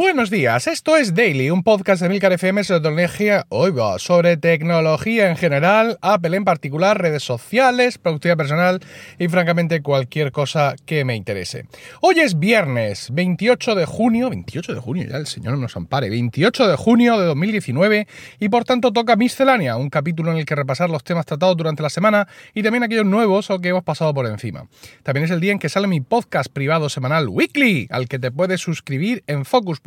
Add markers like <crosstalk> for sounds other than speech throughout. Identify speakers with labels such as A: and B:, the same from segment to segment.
A: Buenos días, esto es Daily, un podcast de Milcar FM sobre tecnología, oiga, sobre tecnología en general, Apple en particular, redes sociales, productividad personal y francamente cualquier cosa que me interese. Hoy es viernes 28 de junio, 28 de junio, ya el señor nos ampare, 28 de junio de 2019 y por tanto toca Miscelánea, un capítulo en el que repasar los temas tratados durante la semana y también aquellos nuevos o que hemos pasado por encima. También es el día en que sale mi podcast privado semanal Weekly, al que te puedes suscribir en Focus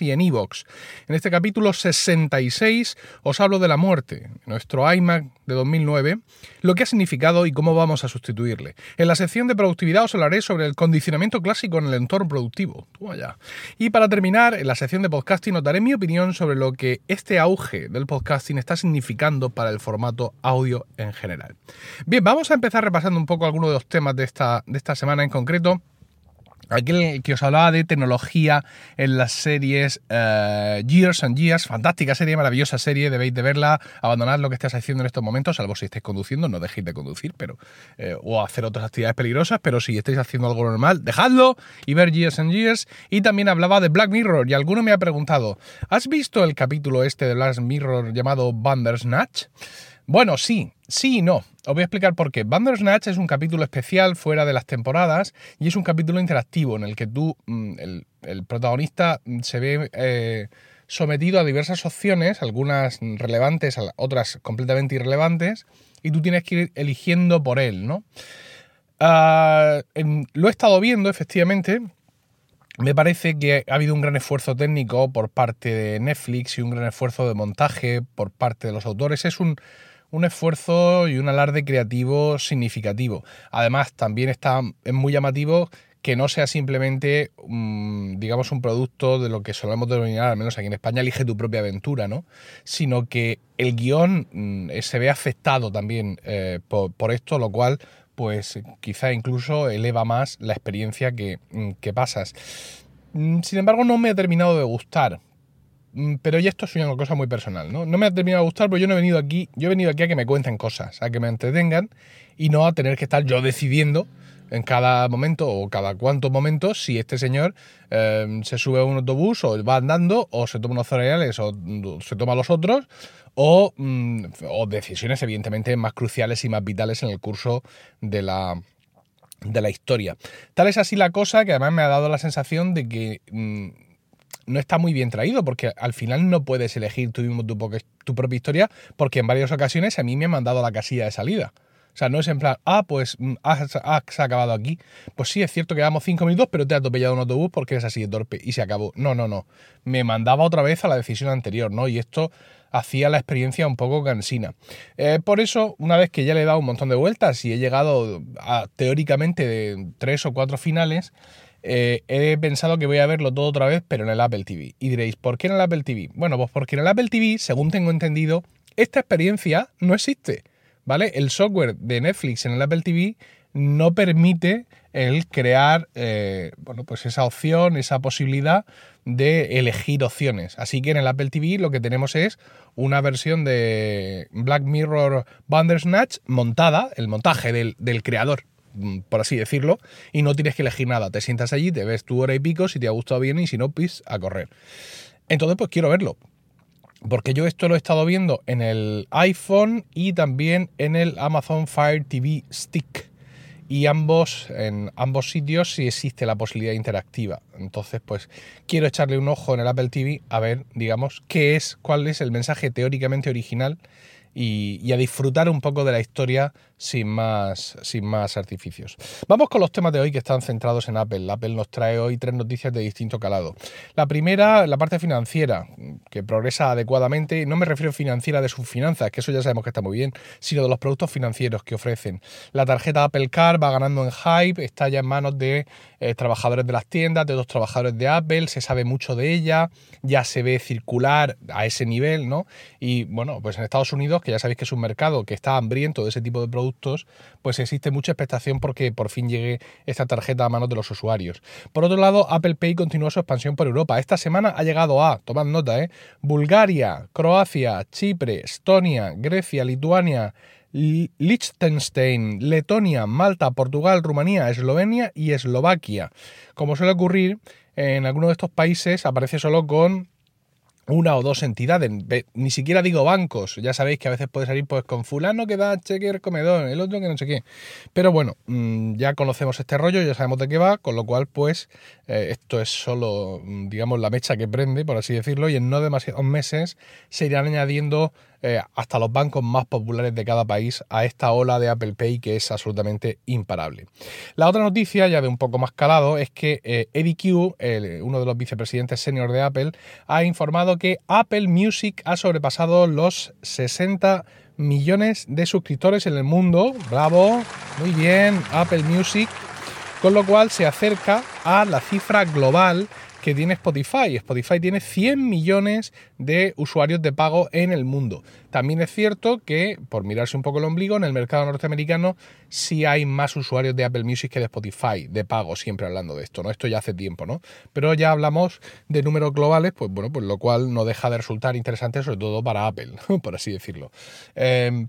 A: y en iVoox. En este capítulo 66 os hablo de la muerte, nuestro iMac de 2009, lo que ha significado y cómo vamos a sustituirle. En la sección de productividad os hablaré sobre el condicionamiento clásico en el entorno productivo. Y para terminar, en la sección de podcasting os daré mi opinión sobre lo que este auge del podcasting está significando para el formato audio en general. Bien, vamos a empezar repasando un poco algunos de los temas de esta, de esta semana en concreto. Aquel que os hablaba de tecnología en las series eh, Years and Years, fantástica serie, maravillosa serie, debéis de verla, abandonad lo que estéis haciendo en estos momentos, salvo si estáis conduciendo, no dejéis de conducir, pero eh, o hacer otras actividades peligrosas, pero si estáis haciendo algo normal, dejadlo y ver Years and Years. Y también hablaba de Black Mirror, y alguno me ha preguntado, ¿has visto el capítulo este de Black Mirror llamado Bandersnatch? Bueno, sí, sí y no. Os voy a explicar por qué. Bandersnatch es un capítulo especial fuera de las temporadas y es un capítulo interactivo en el que tú, mm, el, protagonista, mm, se ve eh, sometido a diversas opciones, algunas relevantes, otras completamente irrelevantes, y tú tienes que ir eligiendo por él, ¿no? Ah, lo he estado viendo, efectivamente. Me parece que ha habido un gran esfuerzo técnico por parte de Netflix y un gran esfuerzo de montaje por parte de los autores. Es un, un esfuerzo y un alarde creativo significativo. Además, también está, es muy llamativo que no sea simplemente, mm, digamos, un producto de lo que solemos denominar, al menos aquí en España, elige tu propia aventura, ¿no? Sino que el guion mm, se ve afectado también eh, por, esto, lo cual, pues quizá incluso eleva más la experiencia que, mm, que pasas. Sin embargo, no me ha terminado de gustar. Mm, pero ya esto es una cosa muy personal, ¿no? No me ha terminado de gustar porque yo no he venido aquí, yo he venido aquí a que me cuenten cosas, a que me entretengan y no a tener que estar yo decidiendo en cada momento o cada cuantos momentos si este señor em, se sube a un autobús o va andando o se toma unos cereales o se toma los otros o, mm, o decisiones evidentemente más cruciales y más vitales en el curso de la, de la historia. Tal es así la cosa que además me ha dado la sensación de que... Mm, no está muy bien traído, porque al final no puedes elegir tú mismo tu, propia historia, porque en varias ocasiones a mí me han mandado a la casilla de salida. O sea, no es en plan, ah, pues mm, has, acabado aquí. Pues sí, es cierto que damos cinco minutos, pero te ha atropellado un autobús porque eres así de torpe y se acabó. No, no, no. Me mandaba otra vez a la decisión anterior, ¿no? Y esto hacía la experiencia un poco cansina. Eh, por eso, una vez que ya le he dado un montón de vueltas y he llegado a teóricamente de tres o cuatro finales, eh, he pensado que voy a verlo todo otra vez, pero en el Apple TV. Y diréis, ¿por qué en el Apple TV? Bueno, pues porque en el Apple TV, según tengo entendido, esta experiencia no existe, ¿vale? El software de Netflix en el Apple TV no permite el crear, eh, bueno, pues esa opción, esa posibilidad de elegir opciones. Así que en el Apple TV lo que tenemos es una versión de Black Mirror Bandersnatch montada, el montaje del, creador por así decirlo, y no tienes que elegir nada. Te sientas allí, te ves tu hora y pico, si te ha gustado bien y si no, pues a correr. Entonces, pues quiero verlo. Porque yo esto lo he estado viendo en el iPhone y también en el Amazon Fire TV Stick. Y ambos, en ambos sitios sí existe la posibilidad interactiva. Entonces, pues quiero echarle un ojo en el Apple TV a ver, digamos, qué es, cuál es el mensaje teóricamente original y, a disfrutar un poco de la historia sin más, sin más artificios. Vamos con los temas de hoy que están centrados en Apple. Apple nos trae hoy tres noticias de distinto calado. La primera, la parte financiera, que progresa adecuadamente. No me refiero financiera de sus finanzas, que eso ya sabemos que está muy bien, sino de los productos financieros que ofrecen. La tarjeta Apple Card va ganando en hype, está ya en manos de eh, trabajadores de las tiendas, de los trabajadores de Apple, se sabe mucho de ella, ya se ve circular a ese nivel, ¿no? Y bueno, pues en Estados Unidos que ya sabéis que es un mercado que está hambriento de ese tipo de productos, pues existe mucha expectación porque por fin llegue esta tarjeta a manos de los usuarios. Por otro lado, Apple Pay continúa su expansión por Europa. Esta semana ha llegado a, tomad nota, ¿eh? Bulgaria, Croacia, Chipre, Estonia, Grecia, Lituania, Liechtenstein, Letonia, Malta, Portugal, Rumanía, Eslovenia y Eslovaquia. Como suele ocurrir, en algunos de estos países aparece solo con una o dos entidades, ni siquiera digo bancos, ya sabéis que a veces puede salir pues con fulano que da cheque comedor, el otro que no sé qué. Pero bueno, mm, ya conocemos este rollo, ya sabemos de qué va, con lo cual pues eh, esto es solo, mm, digamos, la mecha que prende, por así decirlo, y en no demasiados meses se irán añadiendo eh, hasta los bancos más populares de cada país a esta ola de Apple Pay que es absolutamente imparable. La otra noticia, ya de un poco más calado, es que eh, Eddie Q, uno de los vicepresidentes senior de Apple, ha informado que Apple Music ha sobrepasado los 60 millones de suscriptores en el mundo. Bravo, muy bien, Apple Music. Con lo cual se acerca a la cifra global que tiene Spotify. Spotify tiene 100 millones de usuarios de pago en el mundo. También es cierto que, por mirarse un poco el ombligo, en el mercado norteamericano sí hay más usuarios de Apple Music que de Spotify, de pago, siempre hablando de esto, ¿no? Esto ya hace tiempo, ¿no? Pero ya hablamos de números globales, pues bueno, pues lo cual no deja de resultar interesante, sobre todo para Apple, <laughs> por así decirlo. Eh,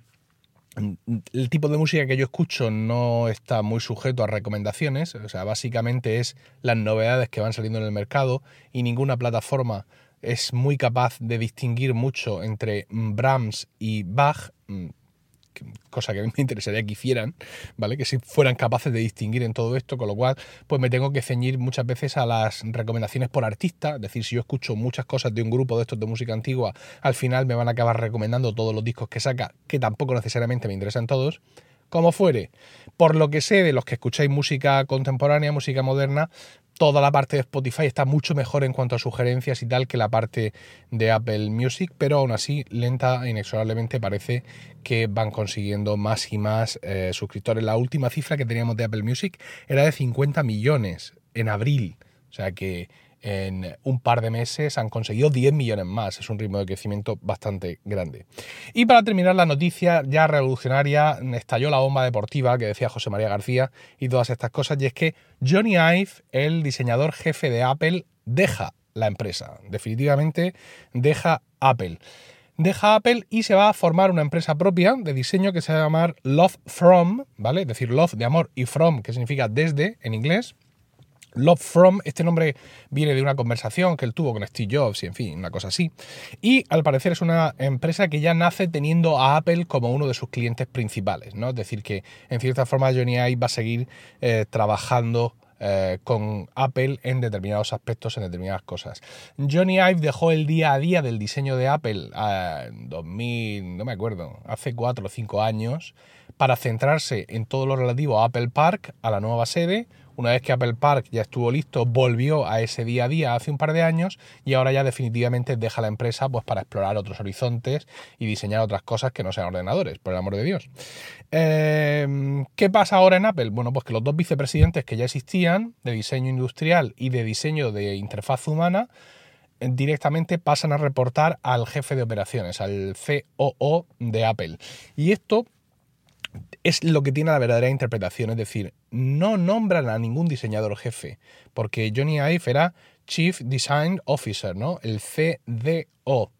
A: el tipo de música que yo escucho no está muy sujeto a recomendaciones, o sea, básicamente es las novedades que van saliendo en el mercado y ninguna plataforma es muy capaz de distinguir mucho entre Brahms y Bach, mm, cosa que me interesaría que hicieran, ¿vale? Que si fueran capaces de distinguir en todo esto, con lo cual, pues me tengo que ceñir muchas veces a las recomendaciones por artista, es decir, si yo escucho muchas cosas de un grupo de estos de música antigua, al final me van a acabar recomendando todos los discos que saca, que tampoco necesariamente me interesan todos, como fuere. Por lo que sé de los que escucháis música contemporánea, música moderna, toda la parte de Spotify está mucho mejor en cuanto a sugerencias y tal que la parte de Apple Music, pero aún así, lenta e inexorablemente parece que van consiguiendo más y más eh, suscriptores. La última cifra que teníamos de Apple Music era de 50 millones en abril. O sea que en un par de meses han conseguido 10 millones más. Es un ritmo de crecimiento bastante grande. Y para terminar la noticia ya revolucionaria, estalló la bomba deportiva que decía José María García y todas estas cosas, y es que Johnny Ive, el diseñador jefe de Apple, deja la empresa. Definitivamente deja Apple. Deja Apple y se va a formar una empresa propia de diseño que se va a llamar Love From, ¿vale? Es decir, Love de amor y From, que significa desde en inglés. Love From, este nombre viene de una conversación que él tuvo con Steve Jobs y en fin, una cosa así. Y al parecer es una empresa que ya nace teniendo a Apple como uno de sus clientes principales, ¿no? Es decir, que en cierta forma Johnny Ive va a seguir eh, trabajando eh, con Apple en determinados aspectos, en determinadas cosas. Johnny Ive dejó el día a día del diseño de Apple eh, en 2000, no me acuerdo, hace 4 o 5 años, para centrarse en todo lo relativo a Apple Park, a la nueva sede, una vez que Apple Park ya estuvo listo, volvió a ese día a día hace un par de años y ahora ya definitivamente deja la empresa pues, para explorar otros horizontes y diseñar otras cosas que no sean ordenadores, por el amor de Dios. Em, ¿Qué pasa ahora en Apple? Bueno, pues que los dos vicepresidentes que ya existían, de diseño industrial y de diseño de interfaz humana, directamente pasan a reportar al jefe de operaciones, al COO de Apple. Y esto es lo que tiene la verdadera interpretación, es decir, no nombran a ningún diseñador jefe, porque Johnny Ive era Chief Design Officer, ¿no? El CDO.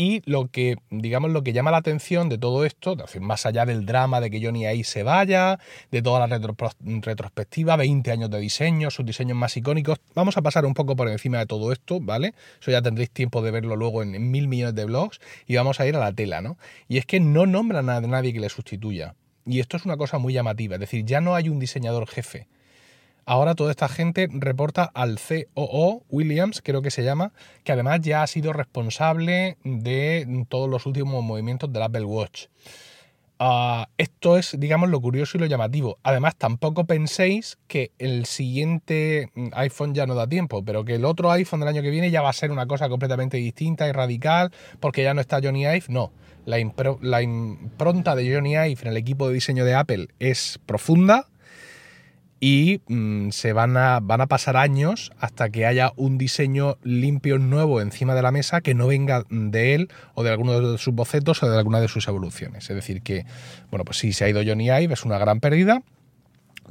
A: Y lo que, digamos, lo que llama la atención de todo esto, más allá del drama de que Johnny Ive se vaya, de toda la retrospectiva, 20 años de diseño, sus diseños más icónicos, vamos a pasar un poco por encima de todo esto, ¿vale? Eso ya tendréis tiempo de verlo luego en, mil millones de blogs y vamos a ir a la tela, ¿no? Y es que no nombran a nadie que le sustituya. Y esto es una cosa muy llamativa, es decir, ya no hay un diseñador jefe. Ahora toda esta gente reporta al COO, Williams, creo que se llama, que además ya ha sido responsable de todos los últimos movimientos del Apple Watch. Ah, esto es, digamos, lo curioso y lo llamativo. Además, tampoco penséis que el siguiente iPhone ya no da tiempo, pero que el otro iPhone del año que viene ya va a ser una cosa completamente distinta y radical porque ya no está Johnny Ive. No, la, impronta de Johnny Ive en el equipo de diseño de Apple es profunda y mm, se van a, van a pasar años hasta que haya un diseño limpio nuevo encima de la mesa que no venga de él o de alguno de sus bocetos o de alguna de sus evoluciones. Es decir, que, bueno, pues sí, se ha ido Johnny Ive, es una gran pérdida.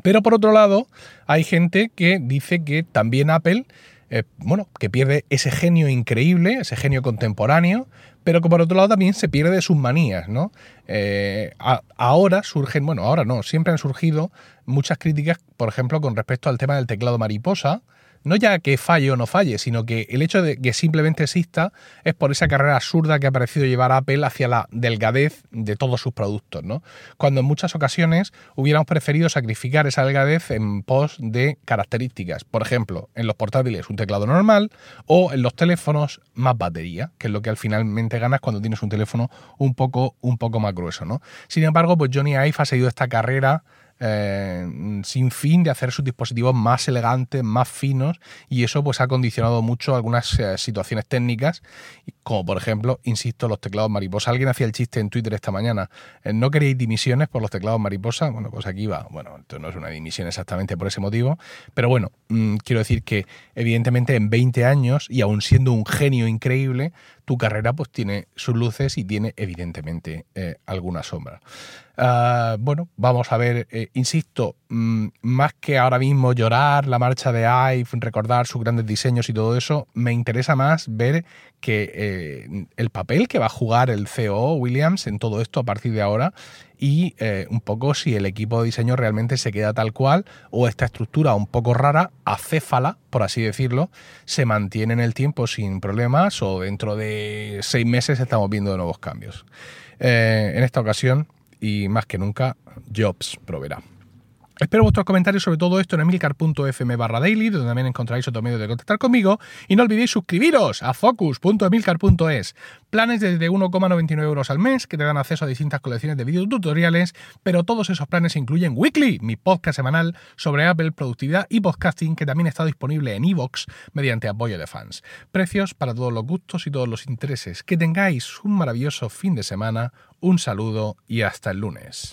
A: Pero por otro lado, hay gente que dice que también Apple eh, bueno, que pierde ese genio increíble, ese genio contemporáneo, pero que por otro lado también se pierde sus manías, ¿no? Eh, ahora surgen, bueno, ahora no, siempre han surgido muchas críticas, por ejemplo, con respecto al tema del teclado mariposa, no ya que falle o no falle, sino que el hecho de que simplemente exista es por esa carrera absurda que ha parecido llevar Apple hacia la delgadez de todos sus productos, ¿no? Cuando en muchas ocasiones hubiéramos preferido sacrificar esa delgadez en pos de características. Por ejemplo, en los portátiles un teclado normal o en los teléfonos más batería, que es lo que al finalmente ganas cuando tienes un teléfono un poco, un poco más grueso, ¿no? Sin embargo, pues Johnny Ive ha seguido esta carrera eh, sin fin de hacer sus dispositivos más elegantes, más finos, y eso pues ha condicionado mucho algunas eh, situaciones técnicas, como por ejemplo, insisto, los teclados mariposa. Alguien hacía el chiste en Twitter esta mañana, eh, ¿no queréis dimisiones por los teclados mariposa? Bueno, pues aquí va, bueno, esto no es una dimisión exactamente por ese motivo, pero bueno, mm, quiero decir que evidentemente en 20 años, y aún siendo un genio increíble, tu carrera pues tiene sus luces y tiene evidentemente alguna sombra. Ah, bueno, vamos a ver, eh, insisto, mm, más que ahora mismo llorar la marcha de Ive, recordar sus grandes diseños y todo eso, me interesa más ver que eh, el papel que va a jugar el CEO Williams en todo esto a partir de ahora y eh, un poco si el equipo de diseño realmente se queda tal cual o esta estructura un poco rara, acéfala, por así decirlo, se mantiene en el tiempo sin problemas o dentro de seis meses estamos viendo nuevos cambios. en esta ocasión y más que nunca Jobs proveerá. Espero vuestros comentarios sobre todo esto en emilcar.fm barra daily, donde también encontraréis otro medio de contactar conmigo. Y no olvidéis suscribiros a focus.emilcar.es. Planes desde 1,99 euros al mes que te dan acceso a distintas colecciones de videotutoriales, pero todos esos planes incluyen Weekly, mi podcast semanal sobre Apple, productividad y podcasting, que también está disponible en iVoox mediante apoyo de fans. Precios para todos los gustos y todos los intereses. Que tengáis un maravilloso fin de semana, un saludo y hasta el lunes.